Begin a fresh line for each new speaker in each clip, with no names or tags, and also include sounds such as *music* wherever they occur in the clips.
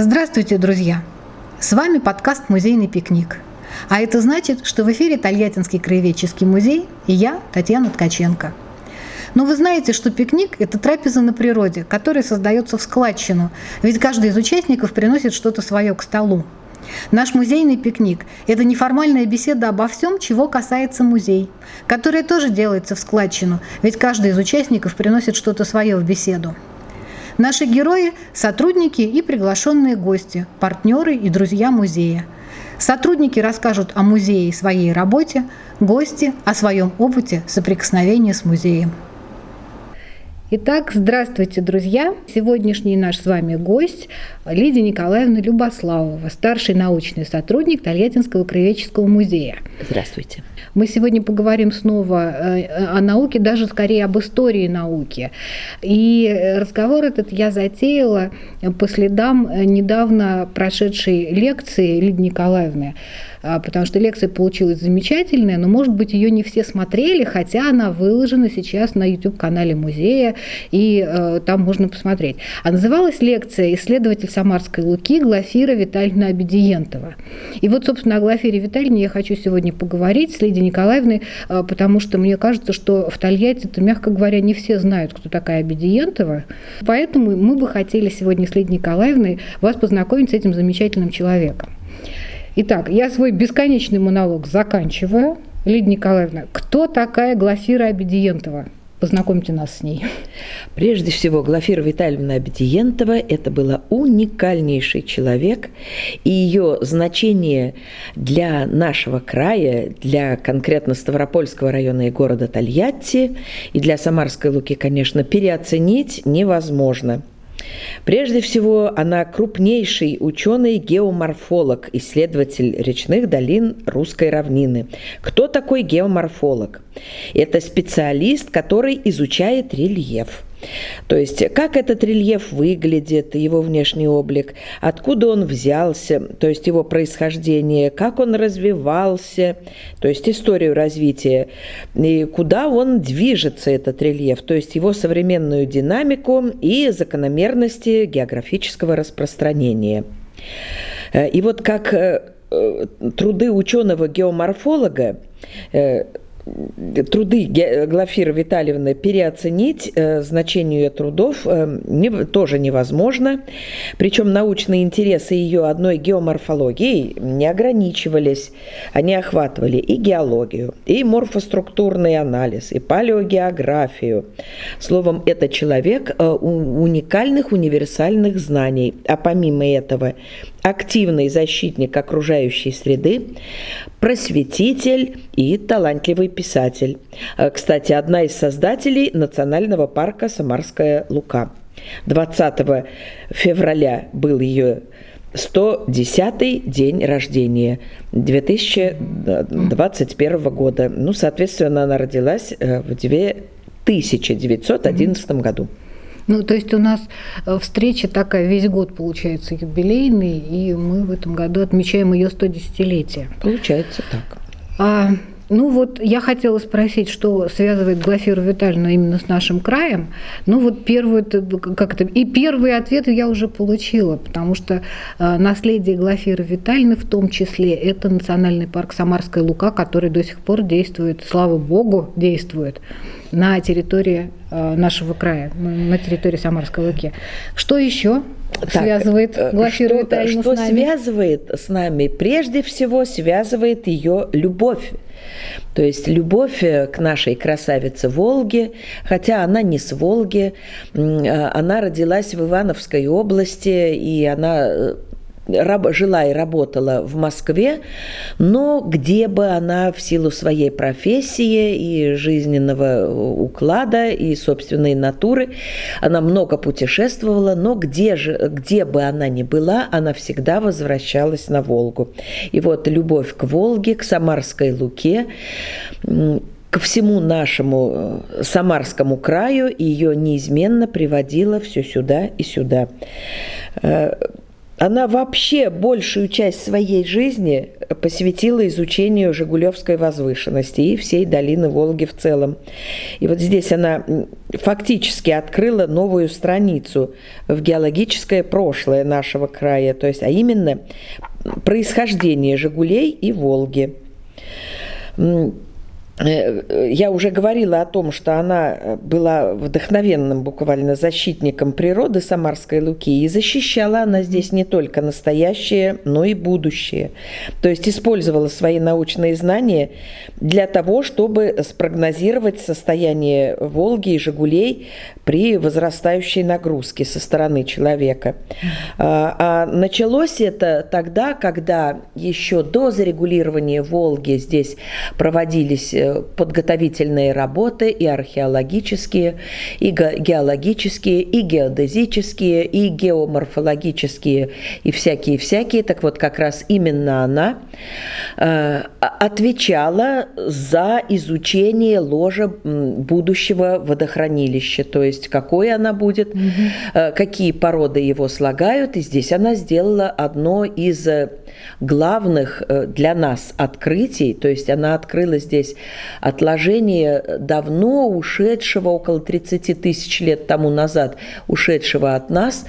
Здравствуйте, друзья! С вами подкаст «Музейный пикник». А это значит, что в эфире Тольяттинский краеведческий музей и я, Татьяна Ткаченко. Но вы знаете, что пикник – это трапеза на природе, которая создается в складчину, ведь каждый из участников приносит что-то свое к столу. Наш музейный пикник – это неформальная беседа обо всем, чего касается музей, которая тоже делается в складчину, ведь каждый из участников приносит что-то свое в беседу. Наши герои – сотрудники и приглашенные гости, партнеры и друзья музея. Сотрудники расскажут о музее и своей работе, гости – о своем опыте соприкосновения с музеем. Итак, здравствуйте, друзья! Сегодняшний наш с вами гость Лидия Николаевна Любославова, старший научный сотрудник Тольяттинского краеведческого музея.
Здравствуйте.
Мы сегодня поговорим снова э, о науке, даже скорее об истории науки. И разговор этот я затеяла по следам недавно прошедшей лекции Лидии Николаевны потому что лекция получилась замечательная, но, может быть, ее не все смотрели, хотя она выложена сейчас на YouTube-канале музея, и э, там можно посмотреть. А называлась лекция «Исследователь Самарской Луки» Глафира Витальевна Абедиентова. И вот, собственно, о Глафире Витальевне я хочу сегодня поговорить с Лидией Николаевной, э, потому что мне кажется, что в Тольятти, это, мягко говоря, не все знают, кто такая Абедиентова. Поэтому мы бы хотели сегодня с Лидией Николаевной вас познакомить с этим замечательным человеком. Итак, я свой бесконечный монолог заканчиваю. Лидия Николаевна, кто такая Глафира Абедиентова? Познакомьте нас с ней.
Прежде всего, Глафира Витальевна Абедиентова – это была уникальнейший человек, и ее значение для нашего края, для конкретно Ставропольского района и города Тольятти, и для Самарской Луки, конечно, переоценить невозможно – Прежде всего, она крупнейший ученый-геоморфолог, исследователь речных долин русской равнины. Кто такой геоморфолог? Это специалист, который изучает рельеф – то есть, как этот рельеф выглядит, его внешний облик, откуда он взялся, то есть его происхождение, как он развивался, то есть историю развития, и куда он движется, этот рельеф, то есть его современную динамику и закономерности географического распространения. Э, и вот как э, э, труды ученого-геоморфолога труды Глафиры Витальевны переоценить э, значение ее трудов э, не, тоже невозможно. Причем научные интересы ее одной геоморфологией не ограничивались. Они охватывали и геологию, и морфоструктурный анализ, и палеогеографию. Словом, это человек э, уникальных универсальных знаний. А помимо этого, активный защитник окружающей среды, просветитель и талантливый писатель. Э, кстати, одна из создателей национального парка «Самарская Лука». 20 февраля был ее 110-й день рождения 2021 года. Ну, соответственно, она родилась э, в 1911 году.
Ну, то есть у нас э, встреча такая весь год получается юбилейный, и мы в этом году отмечаем ее 110-летие.
Получается так.
А, ну вот я хотела спросить, что связывает Глафиру Витальевну именно с нашим краем. Ну вот первый, как это, и первый ответ я уже получила, потому что э, наследие Глафиры Витальевны в том числе это национальный парк Самарская Лука, который до сих пор действует, слава богу, действует на территории э, нашего края, на территории Самарской Луки. Что еще так, связывает э, Глафиру
что, что с нами? связывает с нами? Прежде всего связывает ее любовь. То есть любовь э, к нашей красавице Волге, хотя она не с Волги, она родилась в Ивановской области, и она жила и работала в Москве, но где бы она в силу своей профессии и жизненного уклада и собственной натуры, она много путешествовала, но где же, где бы она ни была, она всегда возвращалась на Волгу. И вот любовь к Волге, к Самарской Луке, ко всему нашему э, Самарскому краю ее неизменно приводила все сюда и сюда. Э, она вообще большую часть своей жизни посвятила изучению Жигулевской возвышенности и всей долины Волги в целом. И вот здесь она фактически открыла новую страницу в геологическое прошлое нашего края, то есть, а именно происхождение Жигулей и Волги. Э, я уже говорила о том, что она э, была вдохновенным буквально защитником природы Самарской Луки, и защищала она здесь не только настоящее, но и будущее. То есть использовала свои научные знания для того, чтобы спрогнозировать состояние Волги и Жигулей при возрастающей нагрузке со стороны человека. А, а началось это тогда, когда еще до зарегулирования Волги здесь проводились э, подготовительные работы и археологические, и геологические, и геодезические, и геоморфологические, и всякие-всякие. Так вот, как раз именно она э, отвечала за изучение ложа будущего водохранилища, то есть какой она будет, угу. какие породы его слагают. И здесь она сделала одно из главных э, для нас открытий, то есть она открыла здесь отложение давно ушедшего, около 30 тысяч лет тому назад, ушедшего от нас,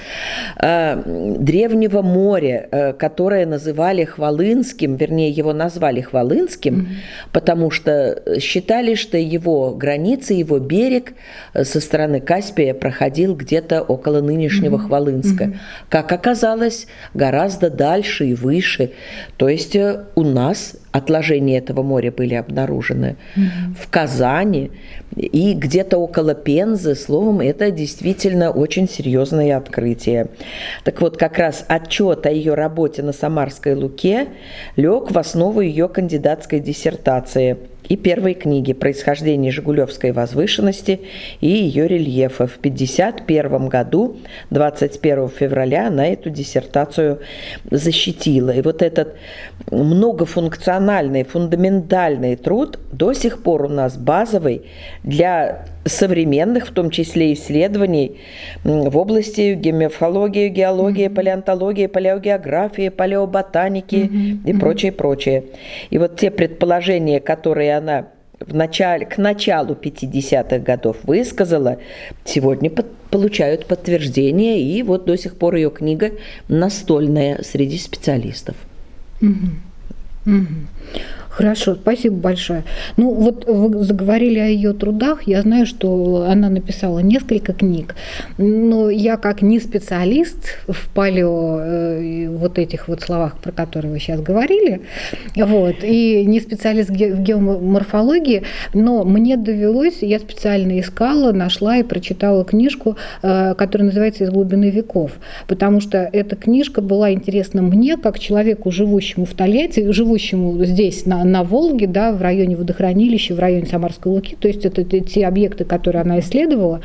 э, древнего моря, э, которое называли Хвалынским, вернее, его назвали Хвалынским, mm-hmm. потому что считали, что его границы, его берег со стороны Каспия проходил где-то около нынешнего mm-hmm. Хвалынска. Mm-hmm. Как оказалось, гораздо дальше и выше. То есть у нас отложения этого моря были обнаружены в Казани и где-то около Пензы. Словом, это действительно очень серьезное открытие. Так вот, как раз отчет о ее работе на Самарской Луке лег в основу ее кандидатской диссертации – и первой книги «Происхождение Жигулевской возвышенности» и ее рельефа. В 1951 году, 21 февраля, она эту диссертацию защитила. И вот этот многофункциональный, фундаментальный труд до сих пор у нас базовый для современных, в том числе исследований в области гемофологии, геологии, mm-hmm. палеонтологии, палеогеографии, палеоботаники mm-hmm. и прочее, прочее. И вот те предположения, которые она в начале, к началу 50-х годов высказала, сегодня под, получают подтверждение, и вот до сих пор ее книга настольная среди специалистов.
Угу. Угу. Хорошо, спасибо большое. Ну вот вы заговорили о ее трудах. Я знаю, что она написала несколько книг, но я как не специалист в палео э, вот этих вот словах, про которые вы сейчас говорили, вот, и не специалист в геоморфологии, но мне довелось, я специально искала, нашла и прочитала книжку, э, которая называется «Из глубины веков», потому что эта книжка была интересна мне, как человеку, живущему в Тольятти, живущему здесь, на, на Волге, да, в районе водохранилища, в районе Самарской Луки, то есть это, те объекты, которые она исследовала.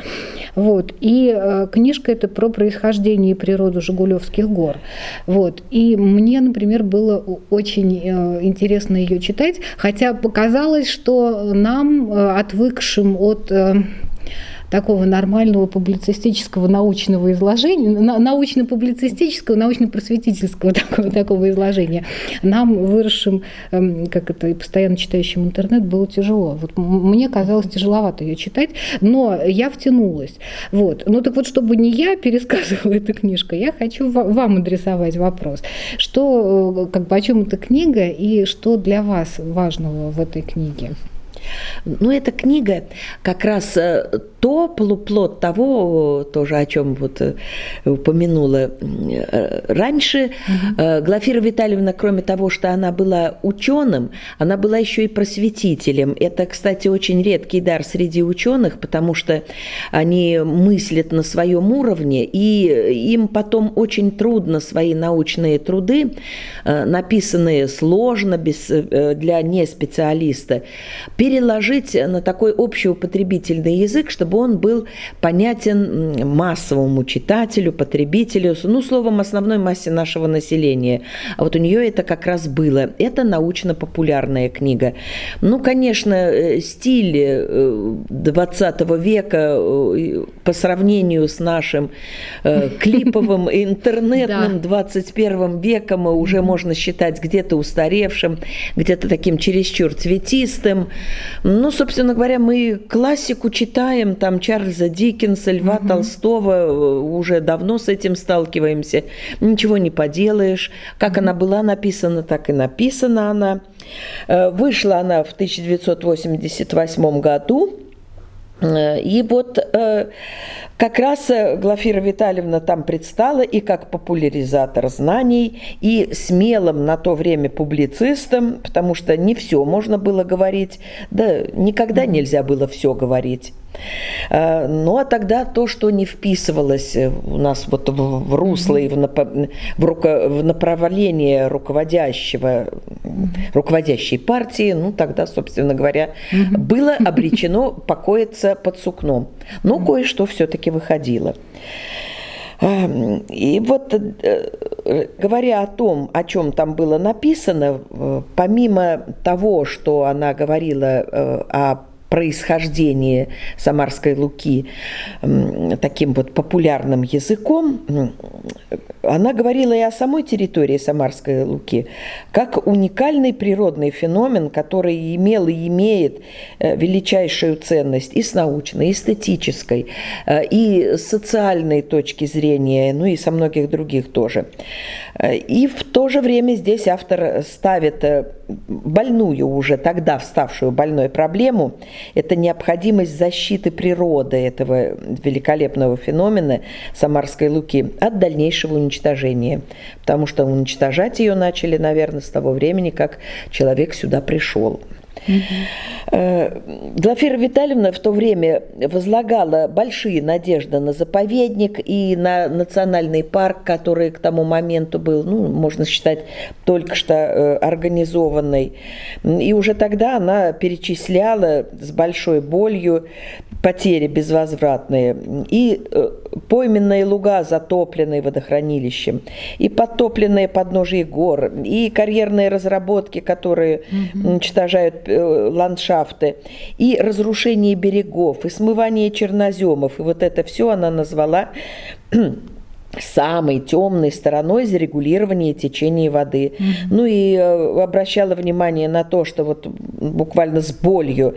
Вот. И э, книжка это про происхождение и природу Жигулевских гор. Вот. И мне, например, было очень э, интересно ее читать, хотя показалось, что нам, э, отвыкшим от э, такого нормального публицистического научного изложения, научно-публицистического, научно-просветительского *laughs* такого, такого изложения, нам, выросшим, эм, как это, и постоянно читающим интернет, было тяжело. Вот мне казалось тяжеловато ее читать, но я втянулась. Вот. Ну так вот, чтобы не я пересказывала *laughs* эту книжку, я хочу вам адресовать вопрос. Что, э, как бы, о чем эта книга и что для вас важного в этой книге?
Ну, эта книга как раз э, то полуплод того, тоже о чем вот э, упомянула э, раньше. Угу. Глафира Витальевна, кроме того, что она была ученым, она была еще и просветителем. Это, кстати, очень редкий дар среди ученых, потому что они мыслят на своем уровне, и им потом очень трудно свои научные труды, написанные сложно без, для неспециалиста, переложить на такой общеупотребительный язык, чтобы он был понятен массовому читателю, потребителю, ну, словом, основной массе нашего населения. А вот у нее это как раз было. Это научно-популярная книга. Ну, конечно, э, стиль 20 э, века э, по сравнению с нашим *laughs* клиповым интернетным 21 веком уже можно считать где-то устаревшим, где-то таким чересчур цветистым. Ну, собственно говоря, мы классику читаем там Чарльза Диккенса, Льва угу. Толстого, уже давно с этим сталкиваемся. Ничего не поделаешь. Как она была написана, так и написана она. Вышла она в 1988 году. И вот как раз э, Глафира Витальевна там предстала и как популяризатор знаний, и смелым на то время публицистом, потому что не все можно было говорить, да никогда нельзя было все говорить. Э, ну а тогда то, что не вписывалось э, у нас вот в русло и в, напо- в, руко- в направление руководящего, руководящей партии, ну тогда, собственно говоря, было обречено покоиться под сукном. Но кое-что все-таки выходило. Эм, и вот э, говоря о том, о чем там было написано, помимо того, что она говорила о происхождение Самарской Луки таким вот популярным языком, она говорила и о самой территории Самарской Луки, как уникальный природный феномен, который имел и имеет э, величайшую ценность и с научной, и эстетической, э, и с социальной точки зрения, ну и со многих других тоже. Э, и в то же время здесь автор ставит больную уже тогда вставшую больной проблему, это необходимость защиты природы этого великолепного феномена Самарской Луки от дальнейшего уничтожения. Потому что уничтожать ее начали, наверное, с того времени, как человек сюда пришел. Угу. Глафира Витальевна в то время возлагала большие надежды на заповедник и на национальный парк, который к тому моменту был, ну, можно считать, только что э, организованный. И уже тогда она перечисляла с большой болью потери безвозвратные и э, пойменные луга, затопленные водохранилищем, и подтопленные подножие гор, и карьерные разработки, которые угу. уничтожают ландшафты, и разрушение берегов, и смывание черноземов. И вот это все она назвала самой темной стороной зарегулирования течения воды. Mm-hmm. Ну и э, обращала внимание на то, что вот буквально с болью,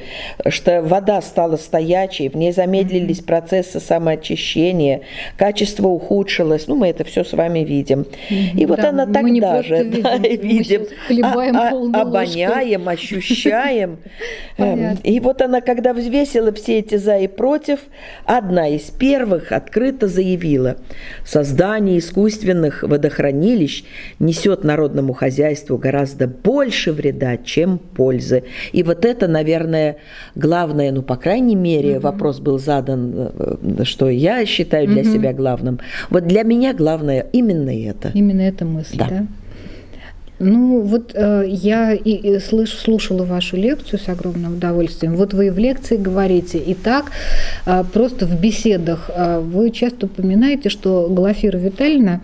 что вода стала стоячей, в ней замедлились mm-hmm. процессы самоочищения, качество ухудшилось. Ну, мы это все с вами видим. Mm-hmm. И вот да, она тогда же видим, да, видим а, а, обоняем, ощущаем. *laughs* Эм, и вот она, когда взвесила все эти за и против, одна из первых открыто заявила, со Создание искусственных водохранилищ несет народному хозяйству гораздо больше вреда, чем пользы. И вот это, наверное, главное, ну, по крайней мере, угу. вопрос был задан, э, что я считаю для угу. себя главным. Вот для меня главное именно это.
Именно эта мысль, да? да? Ну, вот э, я и, и слыш, слушала вашу лекцию с огромным удовольствием. Вот вы в лекции говорите, и так э, просто в беседах э, вы часто упоминаете, что Глафира Витальевна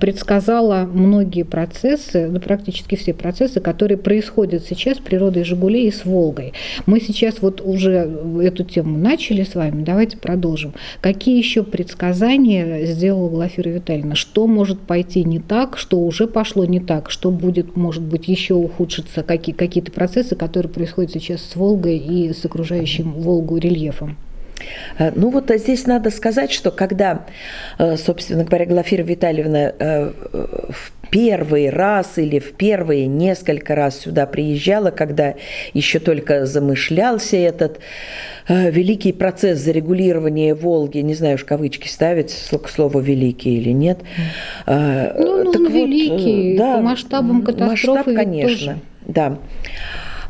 предсказала многие процессы, ну, практически все процессы, которые происходят сейчас с природой Жигулей и с Волгой. Мы сейчас вот уже эту тему начали с вами, давайте продолжим. Какие еще предсказания сделала Глафира Витальевна? Что может пойти не так, что уже пошло не так, что будет, может быть, еще ухудшиться, какие, какие-то процессы, которые происходят сейчас с Волгой и с окружающим Волгу рельефом?
Э, ну вот э, здесь надо сказать, что когда, э, собственно говоря, Глафира Витальевна в первый раз или в первые несколько раз сюда приезжала, когда еще только замышлялся этот великий процесс зарегулирования Волги, не знаю уж кавычки ставить к слову великий или нет.
Ну, ну так великий, вот, да, по масштабам катастрофы.
Масштаб, конечно, тоже. да.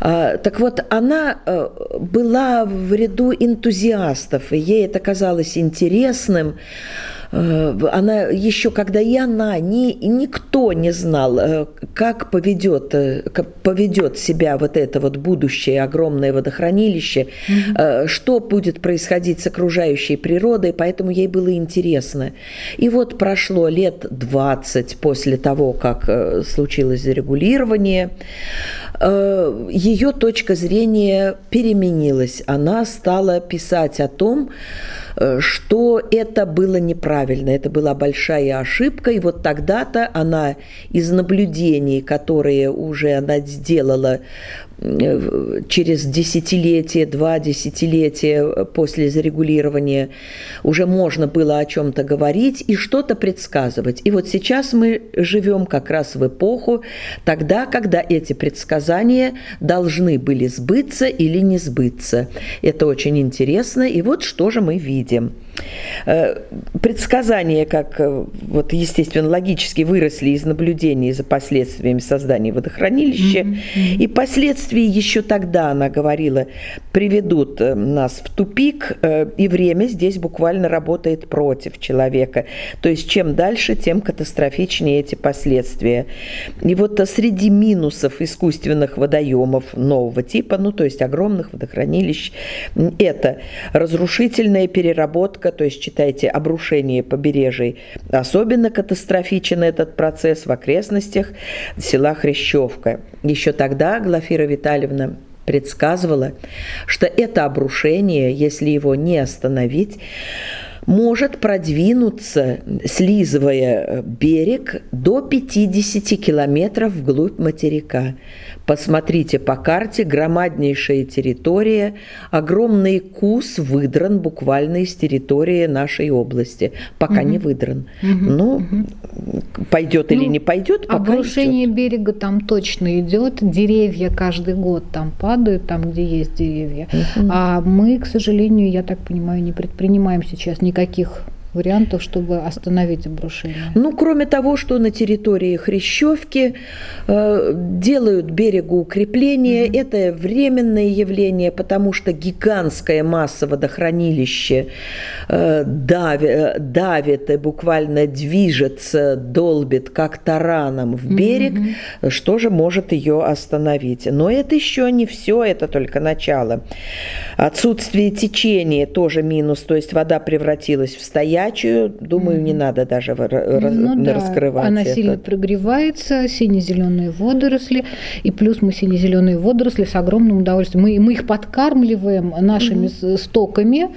А, так вот, она э, была в ряду энтузиастов, и ей это казалось интересным. Э, она еще, когда и она, ни, никто не знал, э, как поведет, как поведет себя вот это вот будущее огромное водохранилище, mm-hmm. что будет происходить с окружающей природой, поэтому ей было интересно. И вот прошло лет 20 после того, как случилось зарегулирование, ее точка зрения переменилась. Она стала писать о том, э, что это было неправильно, это была большая ошибка, и вот тогда-то она из наблюдений, которые уже она сделала Э, через десятилетие, два десятилетия после зарегулирования уже можно было о чем-то говорить и что-то предсказывать. И вот сейчас мы живем как раз в эпоху тогда, когда эти предсказания должны были сбыться или не сбыться. Это очень интересно. И вот что же мы видим. Э, предсказания, как э, вот естественно логически выросли из наблюдений за последствиями создания водохранилища, mm-hmm. и последствия еще тогда, она говорила, приведут э, нас в тупик, и время здесь буквально работает против человека. То есть чем дальше, тем катастрофичнее эти последствия. И вот среди минусов искусственных водоемов нового типа, ну то есть огромных водохранилищ, это разрушительная переработка то есть читайте обрушение побережий. Особенно катастрофичен этот процесс в окрестностях села Хрящевка. Еще тогда Глафира Витальевна предсказывала, что это обрушение, если его не остановить, может продвинуться, слизывая берег, до 50 километров вглубь материка. Посмотрите по карте, громаднейшая территория, огромный кус выдран буквально из территории нашей области. Пока угу. не выдран. Угу. Ну, угу. пойдет ну, или не пойдет,
пока Обрушение идет. берега там точно идет, деревья каждый год там падают, там, где есть деревья. Угу. А мы, к сожалению, я так понимаю, не предпринимаем сейчас никаких никаких вариантов, чтобы остановить обрушение?
Ну, кроме того, что на территории Хрящевки э, делают берегу укрепления, mm-hmm. это временное явление, потому что гигантская масса водохранилища э, давит, давит и буквально движется, долбит как тараном в берег, mm-hmm. что же может ее остановить? Но это еще не все, это только начало. Отсутствие течения тоже минус, то есть вода превратилась в стояние, горячую, думаю, не надо даже ну, да. раскрывать.
Она это. сильно прогревается, сине-зеленые водоросли, и плюс мы сине-зеленые водоросли с огромным удовольствием. Мы, мы их подкармливаем нашими mm-hmm. стоками.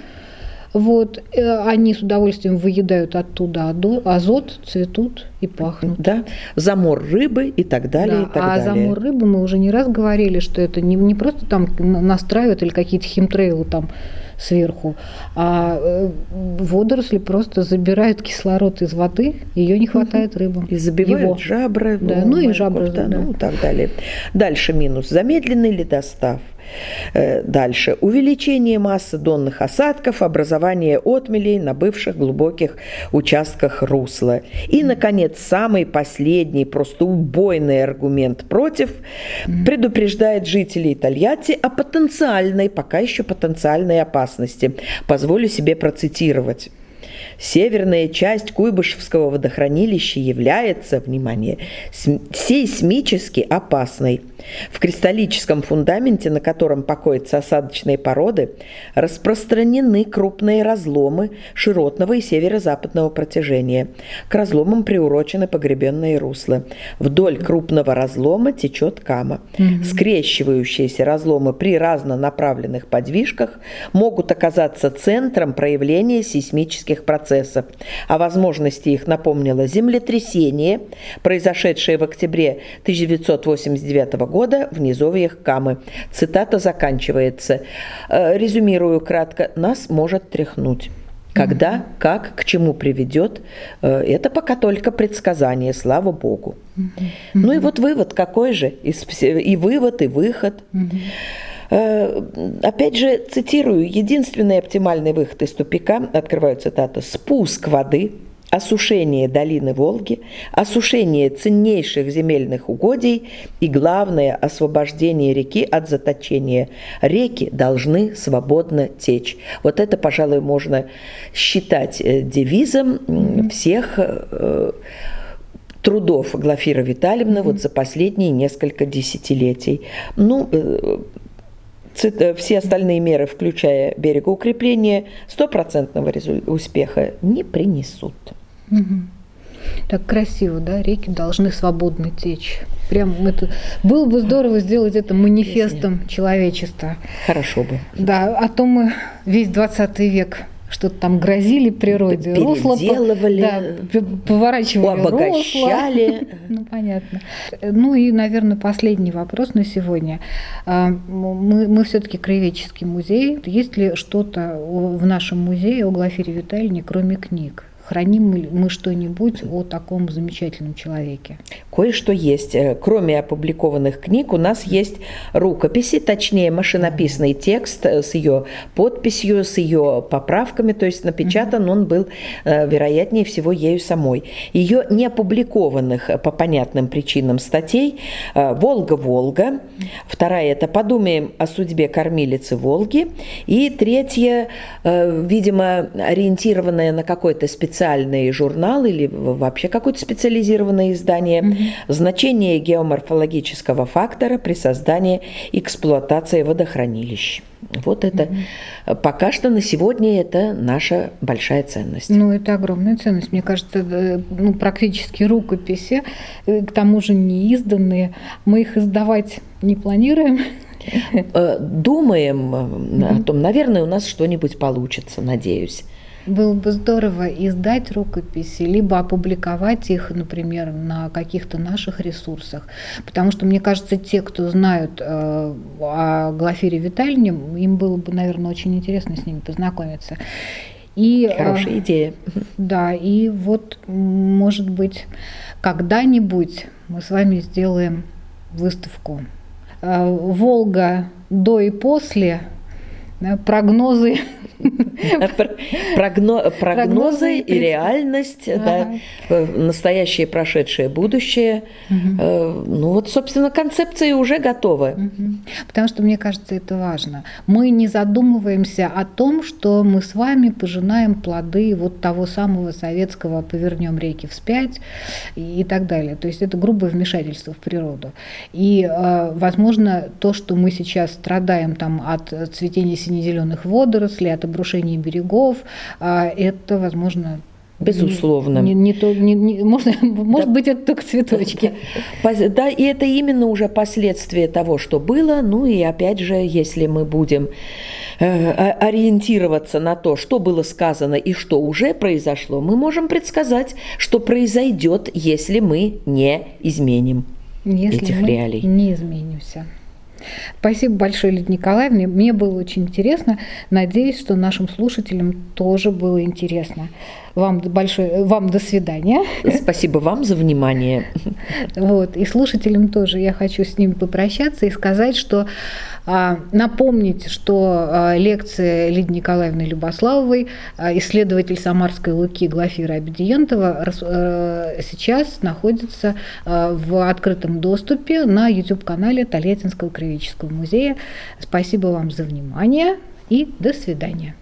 Вот, э, они с удовольствием выедают оттуда азот, цветут и пахнут.
Да, замор рыбы и так далее. Да, и так
а
далее.
замор рыбы мы уже не раз говорили, что это не, не просто там настраивают или какие-то химтрейлы там сверху, а э, водоросли просто забирают кислород из воды, ее не хватает рыбам.
И забивают Его. жабры.
Да, ну и жабры.
Да, да. Ну и так далее. Дальше минус. Замедленный ледостав. Э, дальше. Увеличение массы донных осадков, образование отмелей на бывших глубоких участках русла. И, наконец, самый последний, просто убойный аргумент против, предупреждает жителей Тольятти о потенциальной, пока еще потенциальной опасности. Позволю себе процитировать. Северная часть Куйбышевского водохранилища является, внимание, сейсмически опасной. В кристаллическом фундаменте, на котором покоятся осадочные породы, распространены крупные разломы широтного и северо-западного протяжения. К разломам приурочены погребенные русла. Вдоль крупного разлома течет кама. Угу. Скрещивающиеся разломы при разнонаправленных подвижках могут оказаться центром проявления сейсмических процессов. О возможности их напомнило землетрясение, произошедшее в октябре 1989 года года в низовьях Камы. Цитата заканчивается. «Э, резюмирую кратко. Нас может тряхнуть. Когда, как, к чему приведет, э, это пока только предсказание, слава богу. Ну и вот вывод какой же? И вывод, и выход. Э, опять же, цитирую, единственный оптимальный выход из тупика, открываю цитату, спуск воды – осушение долины Волги, осушение ценнейших земельных угодий и, главное, освобождение реки от заточения. Реки должны свободно течь. Вот это, пожалуй, можно считать э, девизом всех э, трудов Глафира Витальевны mm-hmm. вот за последние несколько десятилетий. Ну, все остальные меры, включая берегоукрепление, стопроцентного успеха не принесут.
Угу. Так красиво, да? Реки должны свободно течь. Прям это было бы здорово сделать это манифестом Если... человечества.
Хорошо бы.
Да, а то мы весь 20 век что-то там грозили природе,
русло да,
поворачивали обогащали. русло. *laughs* Ну, понятно. Ну и, наверное, последний вопрос на сегодня. А, мы, мы все-таки краеведческий музей. Есть ли что-то в нашем музее о Глафире Витальевне, кроме книг? Храним мы что-нибудь о таком замечательном человеке?
Кое-что есть. Э, кроме опубликованных книг, у нас есть рукописи, точнее машинописный текст э, с ее подписью, с ее поправками, то есть напечатан он был, э, вероятнее всего, ею самой. Ее не опубликованных по понятным причинам статей «Волга-Волга», вторая – это «Подумаем о судьбе кормилицы Волги», и третья, видимо, ориентированная на какой-то специальный специальный журнал или вообще какое-то специализированное издание mm-hmm. значение геоморфологического фактора при создании эксплуатации водохранилищ. Вот это mm-hmm. пока что на сегодня это наша большая ценность.
Ну, это огромная ценность. Мне кажется, ну, практически рукописи, э, к тому же не изданные. Мы их издавать не планируем.
Э, думаем mm-hmm. о том, наверное, у нас что-нибудь получится, надеюсь.
Было бы здорово издать рукописи, либо опубликовать их, например, на каких-то наших ресурсах. Потому что, мне кажется, те, кто знают э, о Глафире Витальевне, им было бы, наверное, очень интересно с ними познакомиться.
И, Хорошая э, идея.
Да, и вот, может быть, когда-нибудь мы с вами сделаем выставку э, «Волга до и после», прогнозы *laughs*
Прогно, прогнозы и реальность, ага. да, настоящее, прошедшее, будущее. Угу. Ну вот, собственно, концепции уже готовы. Угу.
Потому что, мне кажется, это важно. Мы не задумываемся о том, что мы с вами пожинаем плоды вот того самого советского «повернем реки вспять» и так далее. То есть это грубое вмешательство в природу. И, э, возможно, то, что мы сейчас страдаем там, от цветения сине-зеленых водорослей, от обрушения берегов, а, это, возможно,
Безусловно.
Не, не то, не, не, можно, *laughs* да. Может быть, это только цветочки.
Да, и это именно уже последствия того, что было. Ну и опять же, если мы будем э, ориентироваться на то, что было сказано и что уже произошло, мы можем предсказать, что произойдет, если мы не изменим если этих
мы
реалий.
Не изменимся. Спасибо большое, Лидия Николаевна. Мне было очень интересно. Надеюсь, что нашим слушателям тоже было интересно. Вам большое, вам до свидания.
Спасибо вам за внимание.
Вот, и слушателям тоже я хочу с ними попрощаться и сказать, что напомнить, что а, лекция Лидии Николаевны Любославовой, а, исследователь Самарской Луки Глафира Абедиентова, сейчас находится в открытом доступе на YouTube-канале Тольяттинского краеведческого музея. Спасибо вам за внимание и до свидания.